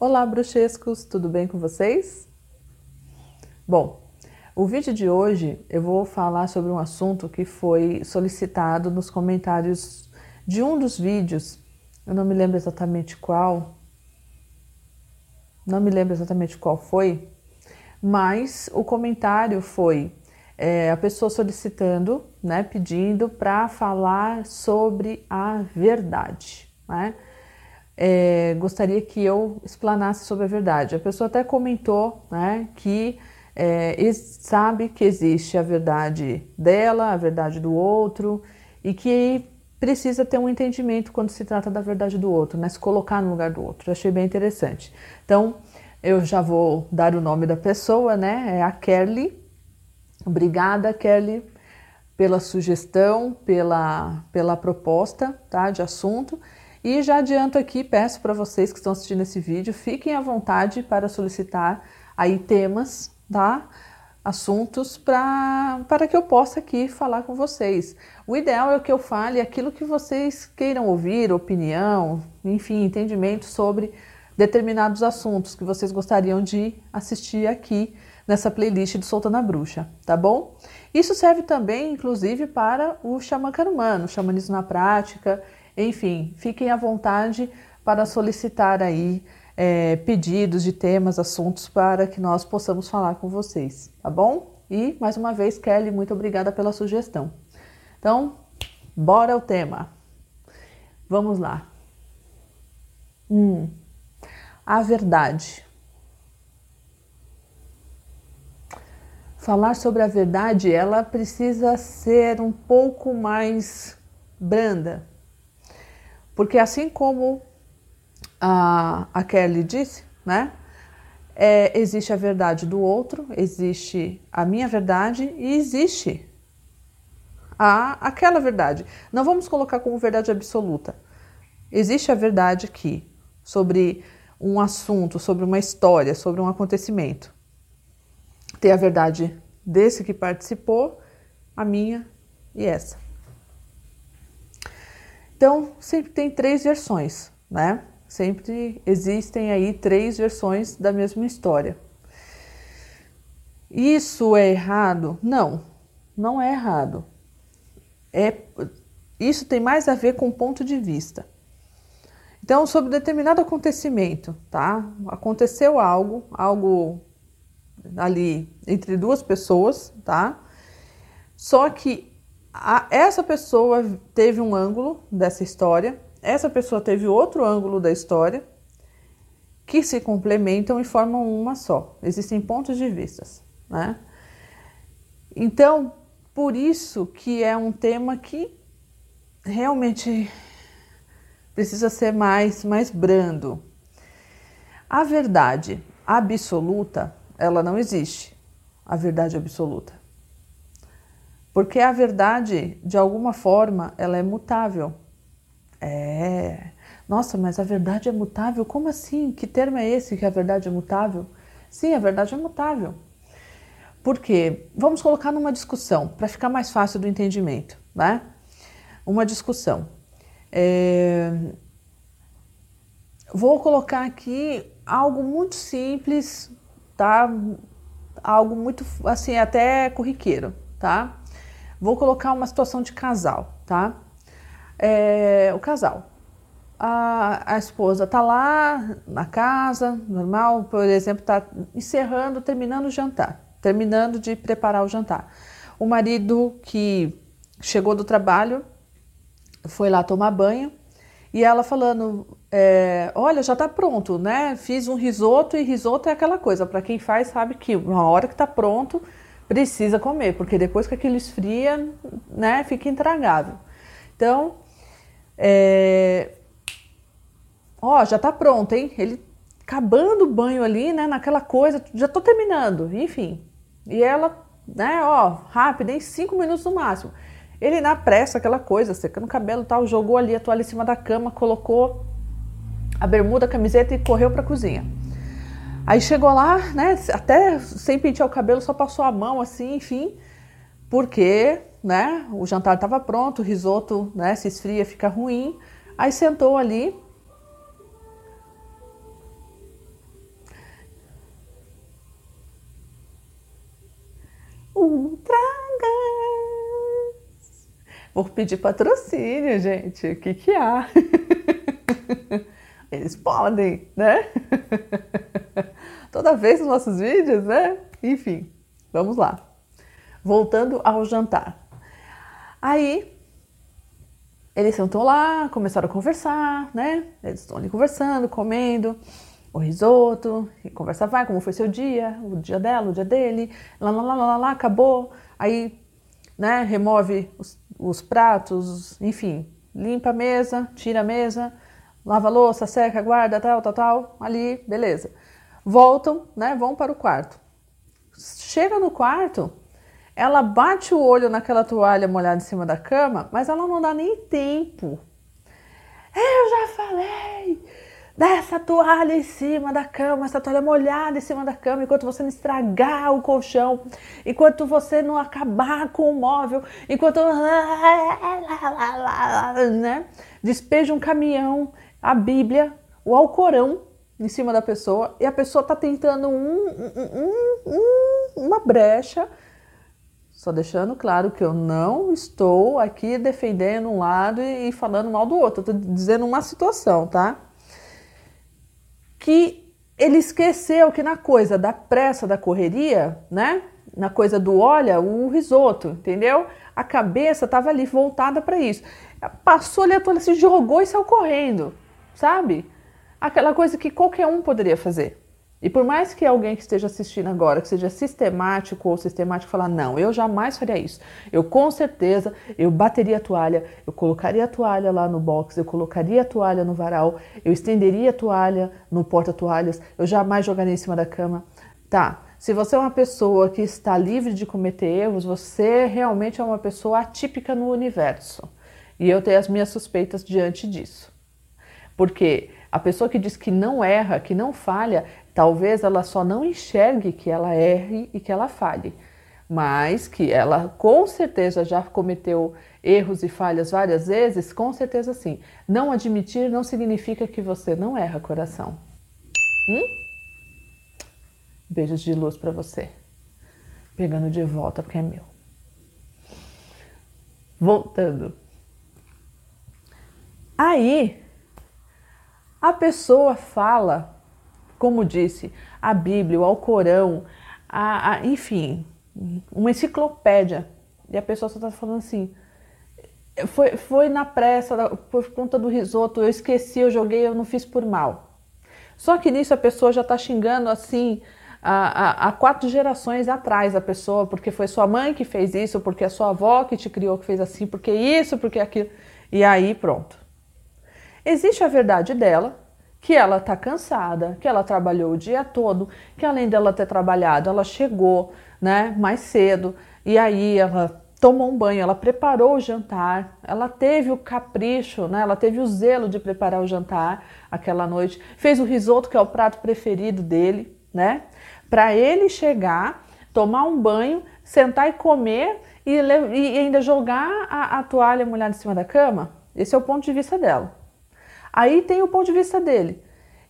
Olá, bruxescos, tudo bem com vocês? Bom, o vídeo de hoje eu vou falar sobre um assunto que foi solicitado nos comentários de um dos vídeos, eu não me lembro exatamente qual, não me lembro exatamente qual foi, mas o comentário foi é, a pessoa solicitando, né, pedindo para falar sobre a verdade, né? É, gostaria que eu explanasse sobre a verdade. A pessoa até comentou né, que é, sabe que existe a verdade dela, a verdade do outro e que precisa ter um entendimento quando se trata da verdade do outro, né, se colocar no lugar do outro. Achei bem interessante. Então, eu já vou dar o nome da pessoa, né? É a Kelly. Obrigada, Kelly, pela sugestão, pela, pela proposta tá, de assunto. E já adianto aqui, peço para vocês que estão assistindo esse vídeo, fiquem à vontade para solicitar aí temas, tá? Assuntos para que eu possa aqui falar com vocês. O ideal é que eu fale aquilo que vocês queiram ouvir, opinião, enfim, entendimento sobre determinados assuntos que vocês gostariam de assistir aqui nessa playlist do Solta na Bruxa, tá bom? Isso serve também, inclusive, para o xamã carumano, xamanismo na prática enfim, fiquem à vontade para solicitar aí é, pedidos de temas, assuntos para que nós possamos falar com vocês, tá bom? E mais uma vez, Kelly, muito obrigada pela sugestão. Então, bora ao tema. Vamos lá. Hum, a verdade. Falar sobre a verdade, ela precisa ser um pouco mais branda, porque assim como a, a Kelly disse, né? É, existe a verdade do outro, existe a minha verdade e existe a, aquela verdade. Não vamos colocar como verdade absoluta. Existe a verdade aqui sobre um assunto, sobre uma história, sobre um acontecimento. Tem a verdade desse que participou, a minha e essa. Então, sempre tem três versões, né? Sempre existem aí três versões da mesma história. Isso é errado? Não, não é errado. É, isso tem mais a ver com ponto de vista. Então, sobre determinado acontecimento, tá? Aconteceu algo, algo ali entre duas pessoas, tá? Só que a, essa pessoa teve um ângulo dessa história, essa pessoa teve outro ângulo da história, que se complementam e formam uma só. Existem pontos de vistas, né? Então, por isso que é um tema que realmente precisa ser mais, mais brando. A verdade absoluta, ela não existe. A verdade absoluta. Porque a verdade, de alguma forma, ela é mutável. É. Nossa, mas a verdade é mutável? Como assim? Que termo é esse que a verdade é mutável? Sim, a verdade é mutável. Por quê? Vamos colocar numa discussão, para ficar mais fácil do entendimento, né? Uma discussão. É... Vou colocar aqui algo muito simples, tá? Algo muito, assim, até corriqueiro, tá? Vou colocar uma situação de casal, tá? É, o casal. A, a esposa tá lá na casa, normal, por exemplo, tá encerrando, terminando o jantar, terminando de preparar o jantar. O marido que chegou do trabalho foi lá tomar banho e ela falando: é, Olha, já tá pronto, né? Fiz um risoto e risoto é aquela coisa, para quem faz sabe que uma hora que tá pronto, precisa comer, porque depois que aquilo esfria, né, fica intragável. Então, é... ó, já tá pronto, hein? Ele acabando o banho ali, né, naquela coisa, já tô terminando, enfim. E ela, né, ó, rápido, em cinco minutos no máximo. Ele na pressa, aquela coisa, secando o cabelo tal, jogou ali a toalha em cima da cama, colocou a bermuda, a camiseta e correu para a cozinha. Aí chegou lá, né? Até sem pentear o cabelo, só passou a mão assim, enfim, porque, né? O jantar estava pronto, o risoto, né? Se esfria, fica ruim. Aí sentou ali. Ultragas. Vou pedir patrocínio, gente. O que que há? Eles podem, né? Toda vez nos nossos vídeos, né? Enfim, vamos lá. Voltando ao jantar. Aí, eles sentou lá, começaram a conversar, né? Eles estão ali conversando, comendo o risoto, e conversa vai, como foi seu dia, o dia dela, o dia dele, lá, lá, lá, lá, lá, acabou. Aí, né, remove os, os pratos, enfim, limpa a mesa, tira a mesa, lava a louça, seca, guarda, tal, tal, tal, ali, beleza. Voltam, né, vão para o quarto. Chega no quarto, ela bate o olho naquela toalha molhada em cima da cama, mas ela não dá nem tempo. Eu já falei dessa toalha em cima da cama, essa toalha molhada em cima da cama, enquanto você não estragar o colchão, enquanto você não acabar com o móvel, enquanto né, despeja um caminhão, a Bíblia, o Alcorão em cima da pessoa e a pessoa está tentando um, um, um, uma brecha. Só deixando claro que eu não estou aqui defendendo um lado e, e falando mal do outro, estou dizendo uma situação, tá? Que ele esqueceu que na coisa da pressa, da correria, né? Na coisa do olha, o risoto, entendeu? A cabeça estava ali voltada para isso. Passou toalha, se jogou e saiu correndo, sabe? Aquela coisa que qualquer um poderia fazer. E por mais que alguém que esteja assistindo agora, que seja sistemático ou sistemático, falar, não, eu jamais faria isso. Eu com certeza, eu bateria a toalha, eu colocaria a toalha lá no box, eu colocaria a toalha no varal, eu estenderia a toalha no porta-toalhas, eu jamais jogaria em cima da cama. Tá, se você é uma pessoa que está livre de cometer erros, você realmente é uma pessoa atípica no universo. E eu tenho as minhas suspeitas diante disso. Porque a pessoa que diz que não erra, que não falha, talvez ela só não enxergue que ela erre e que ela falhe, mas que ela com certeza já cometeu erros e falhas várias vezes, com certeza sim. Não admitir não significa que você não erra, coração. Hum? Beijos de luz para você. Pegando de volta porque é meu. Voltando. Aí, a pessoa fala, como disse, a Bíblia, o Alcorão, a, a, enfim, uma enciclopédia. E a pessoa só está falando assim. Foi, foi na pressa, por conta do risoto, eu esqueci, eu joguei, eu não fiz por mal. Só que nisso a pessoa já está xingando assim há, quatro gerações atrás a pessoa, porque foi sua mãe que fez isso, porque a sua avó que te criou que fez assim, porque isso, porque aquilo. E aí pronto. Existe a verdade dela, que ela está cansada, que ela trabalhou o dia todo, que além dela ter trabalhado, ela chegou né, mais cedo e aí ela tomou um banho, ela preparou o jantar, ela teve o capricho, né, ela teve o zelo de preparar o jantar aquela noite, fez o risoto, que é o prato preferido dele, né? Para ele chegar, tomar um banho, sentar e comer e, e ainda jogar a, a toalha molhada em cima da cama. Esse é o ponto de vista dela. Aí tem o ponto de vista dele,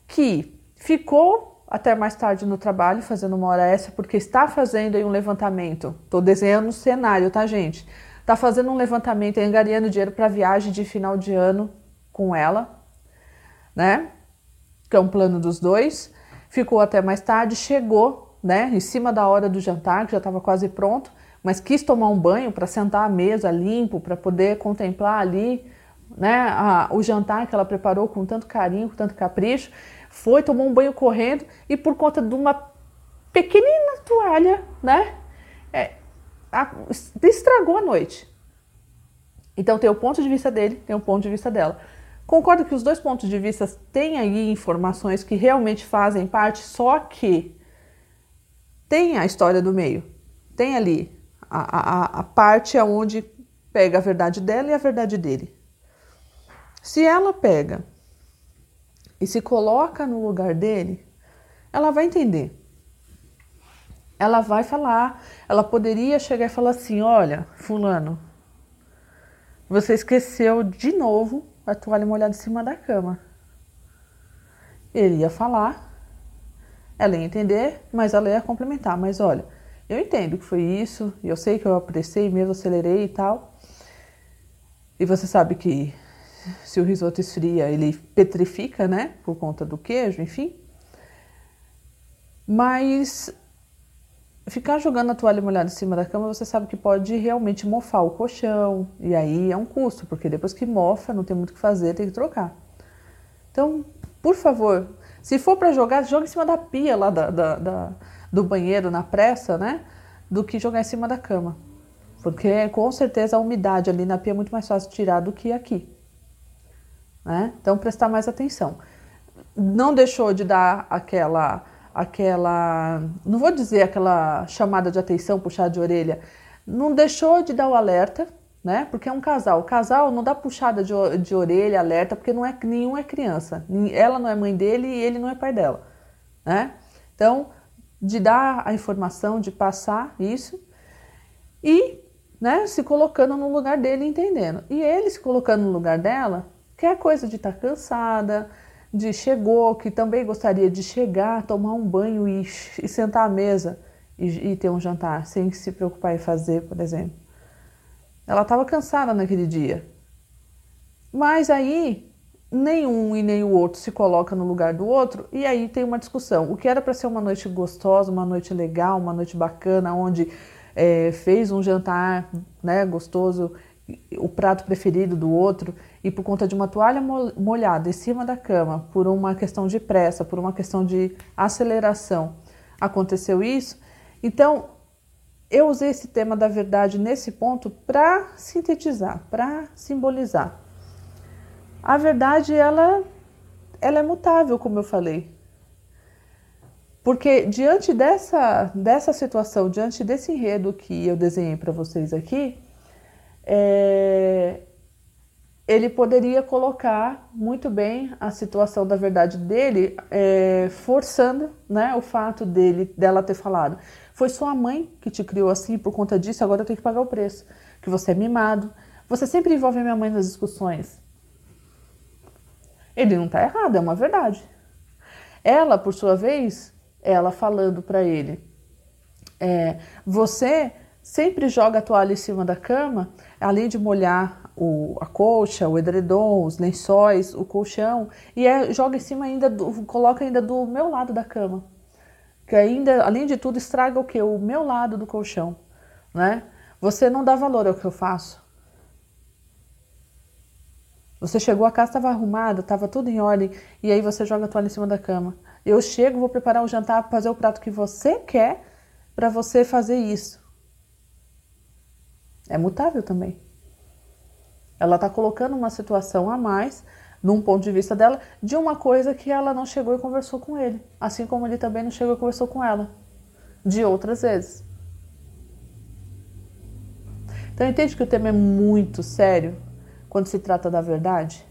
que ficou até mais tarde no trabalho fazendo uma hora extra porque está fazendo aí um levantamento. Estou desenhando um cenário, tá, gente? Está fazendo um levantamento, angariando dinheiro para viagem de final de ano com ela, né? Que é um plano dos dois. Ficou até mais tarde, chegou, né? Em cima da hora do jantar, que já estava quase pronto, mas quis tomar um banho para sentar à mesa limpo, para poder contemplar ali né, a, o jantar que ela preparou com tanto carinho, com tanto capricho, foi, tomou um banho correndo e por conta de uma pequenina toalha, né, é, a, estragou a noite. Então tem o ponto de vista dele, tem o ponto de vista dela. Concordo que os dois pontos de vista têm aí informações que realmente fazem parte, só que tem a história do meio, tem ali a, a, a parte onde pega a verdade dela e a verdade dele. Se ela pega e se coloca no lugar dele, ela vai entender. Ela vai falar, ela poderia chegar e falar assim: Olha, Fulano, você esqueceu de novo a toalha molhada em cima da cama. Ele ia falar, ela ia entender, mas ela ia complementar. Mas olha, eu entendo que foi isso, eu sei que eu apressei mesmo, acelerei e tal. E você sabe que se o risoto esfria, ele petrifica, né? Por conta do queijo, enfim. Mas ficar jogando a toalha molhada em cima da cama, você sabe que pode realmente mofar o colchão. E aí é um custo, porque depois que mofa, não tem muito o que fazer, tem que trocar. Então, por favor, se for para jogar, joga em cima da pia lá da, da, da, do banheiro, na pressa, né? Do que jogar em cima da cama. Porque com certeza a umidade ali na pia é muito mais fácil de tirar do que aqui. Né? Então, prestar mais atenção. Não deixou de dar aquela aquela, não vou dizer aquela chamada de atenção, puxada de orelha, não deixou de dar o alerta, né? Porque é um casal. O casal não dá puxada de, de orelha, alerta, porque não é nenhum é criança. Ela não é mãe dele e ele não é pai dela, né? Então, de dar a informação, de passar isso e, né, se colocando no lugar dele, entendendo. E ele se colocando no lugar dela, que é coisa de estar tá cansada, de chegou, que também gostaria de chegar, tomar um banho e, e sentar à mesa e, e, ter um jantar, sem se preocupar em fazer, por exemplo. Ela estava cansada naquele dia. Mas aí, nenhum e nem o outro se coloca no lugar do outro, e aí tem uma discussão. O que era para ser uma noite gostosa, uma noite legal, uma noite bacana, onde é, fez um jantar né, gostoso, o prato preferido do outro, e por conta de uma toalha molhada em cima da cama, por uma questão de pressa, por uma questão de aceleração, aconteceu isso. Então, eu usei esse tema da verdade nesse ponto para sintetizar, para simbolizar. A verdade, ela, ela é mutável, como eu falei. Porque diante dessa, dessa situação, diante desse enredo que eu desenhei para vocês aqui, é, ele poderia colocar muito bem a situação da verdade dele, é, forçando né, o fato dele dela ter falado. Foi sua mãe que te criou assim, por conta disso, agora eu tenho que pagar o preço. Que você é mimado. Você sempre envolve minha mãe nas discussões. Ele não está errado, é uma verdade. Ela, por sua vez, ela falando para ele: é, você sempre joga a toalha em cima da cama, além de molhar o, a colcha, o edredom, os lençóis, o colchão e é, joga em cima ainda, do, coloca ainda do meu lado da cama. Que ainda, além de tudo, estraga o que? O meu lado do colchão, né? Você não dá valor ao que eu faço. Você chegou a casa, estava arrumada, estava tudo em ordem, e aí você joga a toalha em cima da cama. Eu chego, vou preparar um jantar fazer o prato que você quer para você fazer isso. É mutável também. Ela está colocando uma situação a mais, num ponto de vista dela, de uma coisa que ela não chegou e conversou com ele. Assim como ele também não chegou e conversou com ela. De outras vezes. Então entende que o tema é muito sério quando se trata da verdade?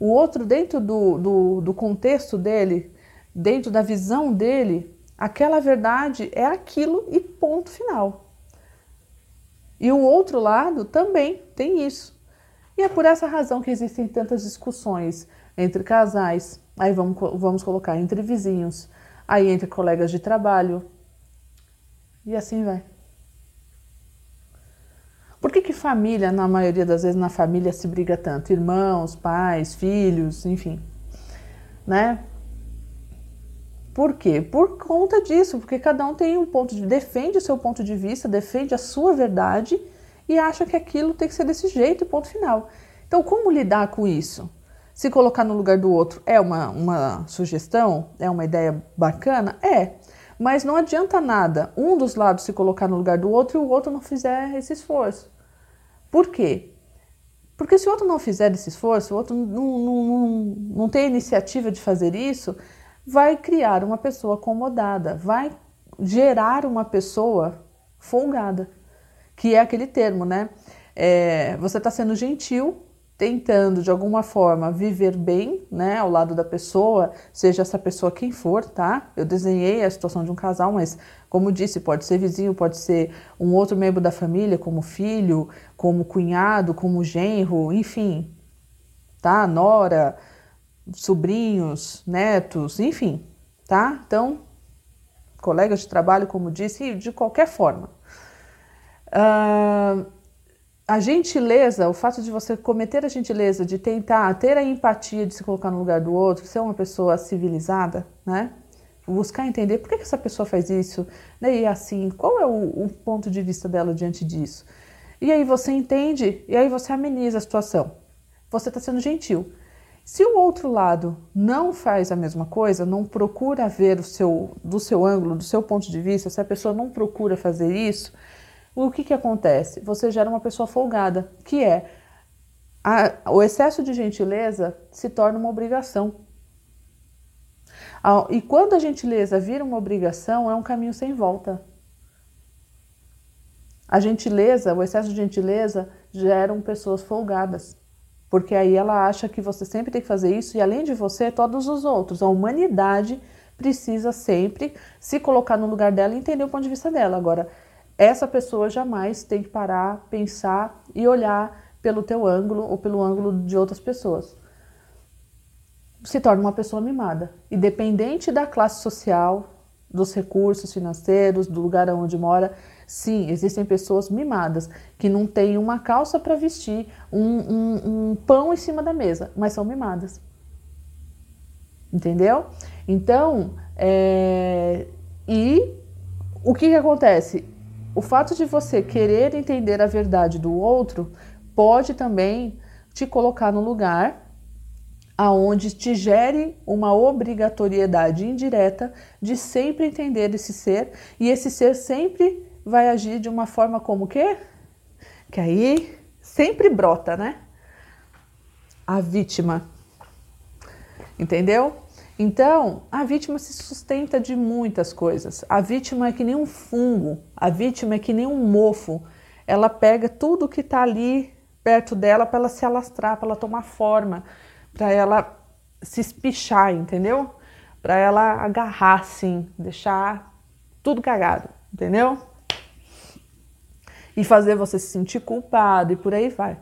O outro, dentro do, do, do contexto dele, dentro da visão dele, aquela verdade é aquilo e ponto final. E o outro lado também tem isso. E é por essa razão que existem tantas discussões entre casais, aí vamos, vamos colocar entre vizinhos, aí entre colegas de trabalho, e assim vai. Por que, que família, na maioria das vezes, na família se briga tanto? Irmãos, pais, filhos, enfim. Né? Por quê? Por conta disso, porque cada um tem um ponto de defende o seu ponto de vista, defende a sua verdade e acha que aquilo tem que ser desse jeito, ponto final. Então, como lidar com isso? Se colocar no lugar do outro é uma, uma sugestão? É uma ideia bacana? É. Mas não adianta nada um dos lados se colocar no lugar do outro e o outro não fizer esse esforço. Por quê? Porque se o outro não fizer esse esforço, o outro não, não, não, não tem iniciativa de fazer isso, vai criar uma pessoa acomodada, vai gerar uma pessoa folgada, que é aquele termo, né? É, você está sendo gentil, tentando de alguma forma viver bem, né, ao lado da pessoa, seja essa pessoa quem for, tá? Eu desenhei a situação de um casal, mas como disse, pode ser vizinho, pode ser um outro membro da família, como filho, como cunhado, como genro, enfim, tá? Nora, sobrinhos, netos, enfim, tá? Então, colegas de trabalho, como disse, de qualquer forma. Uh, a gentileza, o fato de você cometer a gentileza, de tentar ter a empatia de se colocar no lugar do outro, ser uma pessoa civilizada, né? Buscar entender por que, essa pessoa faz isso, né? e assim, qual é o, o ponto de vista dela diante disso. E aí você entende, e aí você ameniza a situação. Você está sendo gentil. Se o outro lado não faz a mesma coisa, não procura ver o seu, do seu ângulo, do seu ponto de vista, se a pessoa não procura fazer isso, o que, que acontece? Você gera uma pessoa folgada, que é a, o excesso de gentileza se torna uma obrigação. E quando a gentileza vira uma obrigação, é um caminho sem volta. A gentileza, o excesso de gentileza, geram pessoas folgadas. Porque aí ela acha que você sempre tem que fazer isso e além de você, todos os outros. A humanidade precisa sempre se colocar no lugar dela e entender o ponto de vista dela. Agora, essa pessoa jamais tem que parar, pensar e olhar pelo teu ângulo ou pelo ângulo de outras pessoas. Se torna uma pessoa mimada, independente da classe social, dos recursos financeiros, do lugar onde mora. Sim, existem pessoas mimadas que não têm uma calça para vestir, um, um, um pão em cima da mesa, mas são mimadas. Entendeu? Então, é... e o que, que acontece? O fato de você querer entender a verdade do outro pode também te colocar no lugar aonde te gere uma obrigatoriedade indireta de sempre entender esse ser e esse ser sempre vai agir de uma forma como que que aí sempre brota, né? A vítima. Entendeu? Então, a vítima se sustenta de muitas coisas. A vítima é que nem um fungo, a vítima é que nem um mofo. Ela pega tudo que está ali perto dela para ela se alastrar, para ela tomar forma, para ela se espichar, entendeu? Para ela agarrar assim, deixar tudo cagado, entendeu? E fazer você se sentir culpado e por aí vai.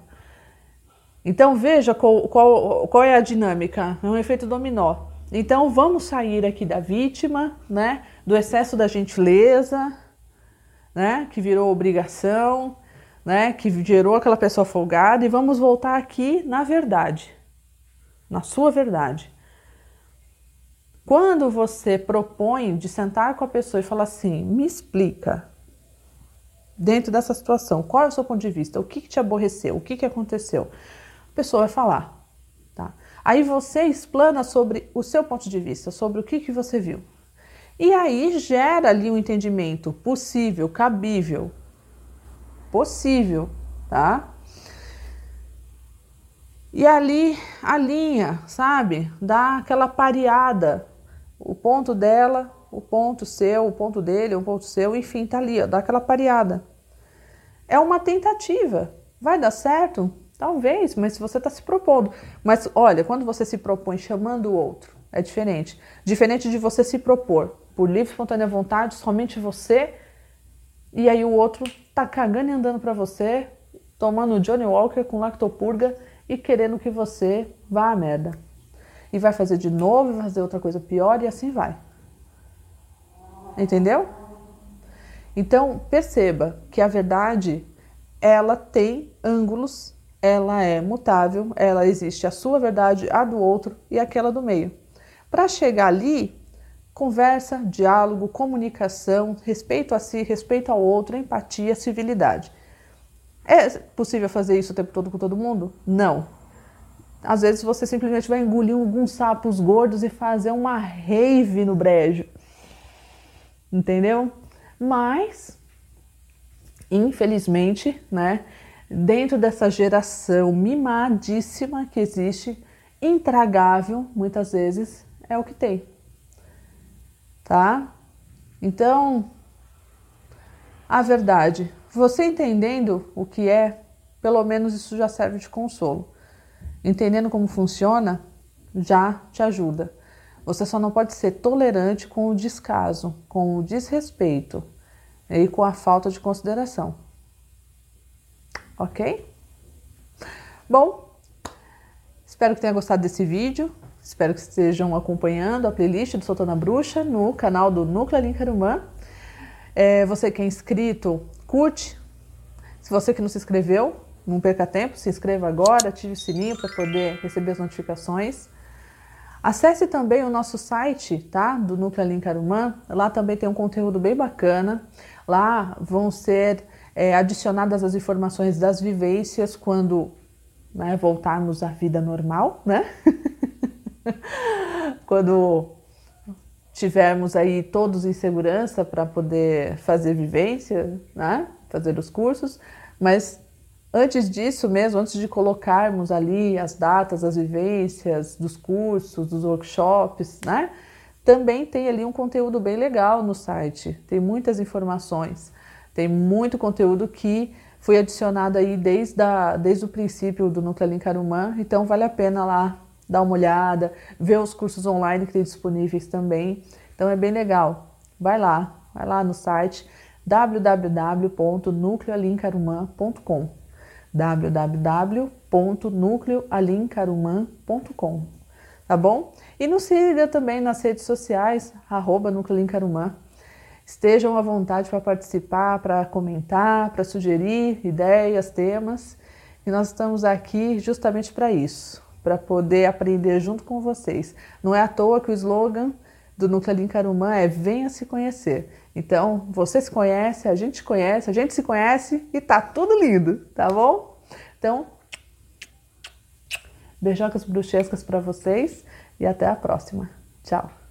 Então veja qual, qual, qual é a dinâmica, é um efeito dominó. Então vamos sair aqui da vítima, né? Do excesso da gentileza, né? Que virou obrigação, né? Que gerou aquela pessoa folgada e vamos voltar aqui na verdade, na sua verdade. Quando você propõe de sentar com a pessoa e falar assim, me explica, dentro dessa situação, qual é o seu ponto de vista, o que, que te aborreceu, o que, que aconteceu, a pessoa vai falar. Aí você explana sobre o seu ponto de vista, sobre o que, que você viu. E aí gera ali um entendimento possível, cabível, possível, tá? E ali alinha, sabe? Dá aquela pareada. O ponto dela, o ponto seu, o ponto dele, o ponto seu, enfim, tá ali, ó, dá aquela pareada. É uma tentativa. Vai dar certo? Talvez, mas se você está se propondo. Mas olha, quando você se propõe chamando o outro, é diferente. Diferente de você se propor por livre, espontânea vontade, somente você, e aí o outro tá cagando e andando para você, tomando Johnny Walker com lactopurga e querendo que você vá à merda. E vai fazer de novo, vai fazer outra coisa pior e assim vai. Entendeu? Então, perceba que a verdade ela tem ângulos ela é mutável, ela existe a sua verdade, a do outro e aquela do meio. Para chegar ali, conversa, diálogo, comunicação, respeito a si, respeito ao outro, empatia, civilidade. É possível fazer isso o tempo todo com todo mundo? Não. Às vezes você simplesmente vai engolir alguns sapos gordos e fazer uma rave no brejo. Entendeu? Mas, infelizmente, né? dentro dessa geração mimadíssima que existe, intragável, muitas vezes, é o que tem. Tá? Então, a verdade, você entendendo o que é, pelo menos isso já serve de consolo. Entendendo como funciona, já te ajuda. Você só não pode ser tolerante com o descaso, com o desrespeito e com a falta de consideração ok? Bom, espero que tenha gostado desse vídeo. Espero que estejam acompanhando a playlist do Soltando a Bruxa no canal do Núcleo Alincarumã. É, você que é inscrito, curte. Se você que não se inscreveu, não perca tempo, se inscreva agora, ative o sininho para poder receber as notificações. Acesse também o nosso site, tá? Do Núcleo Link Arumã. Lá também tem um conteúdo bem bacana. Lá vão ser é, adicionadas as informações das vivências quando né, voltarmos à vida normal, né? quando tivermos aí todos em segurança para poder fazer vivência, né? Fazer os cursos, mas antes disso mesmo, antes de colocarmos ali as datas, as vivências dos cursos, dos workshops, né? Também tem ali um conteúdo bem legal no site. Tem muitas informações, tem muito conteúdo que foi adicionado aí desde, a, desde o princípio do Núcleo Link Arumã, então vale a pena lá dar uma olhada, ver os cursos online que tem disponíveis também. Então é bem legal. Vai lá, vai lá no site www.nucleoalincarumã.com www.nucleoalincarumã.com Tá bom? E nos siga também nas redes sociais, arroba Nucleoalincarumã. Estejam à vontade para participar, para comentar, para sugerir ideias, temas. E nós estamos aqui justamente para isso para poder aprender junto com vocês. Não é à toa que o slogan do Núcleo Linkarumã é venha se conhecer. Então, você se conhece, a gente conhece, a gente se conhece e tá tudo lindo, tá bom? Então, beijocas bruxescas para vocês e até a próxima. Tchau!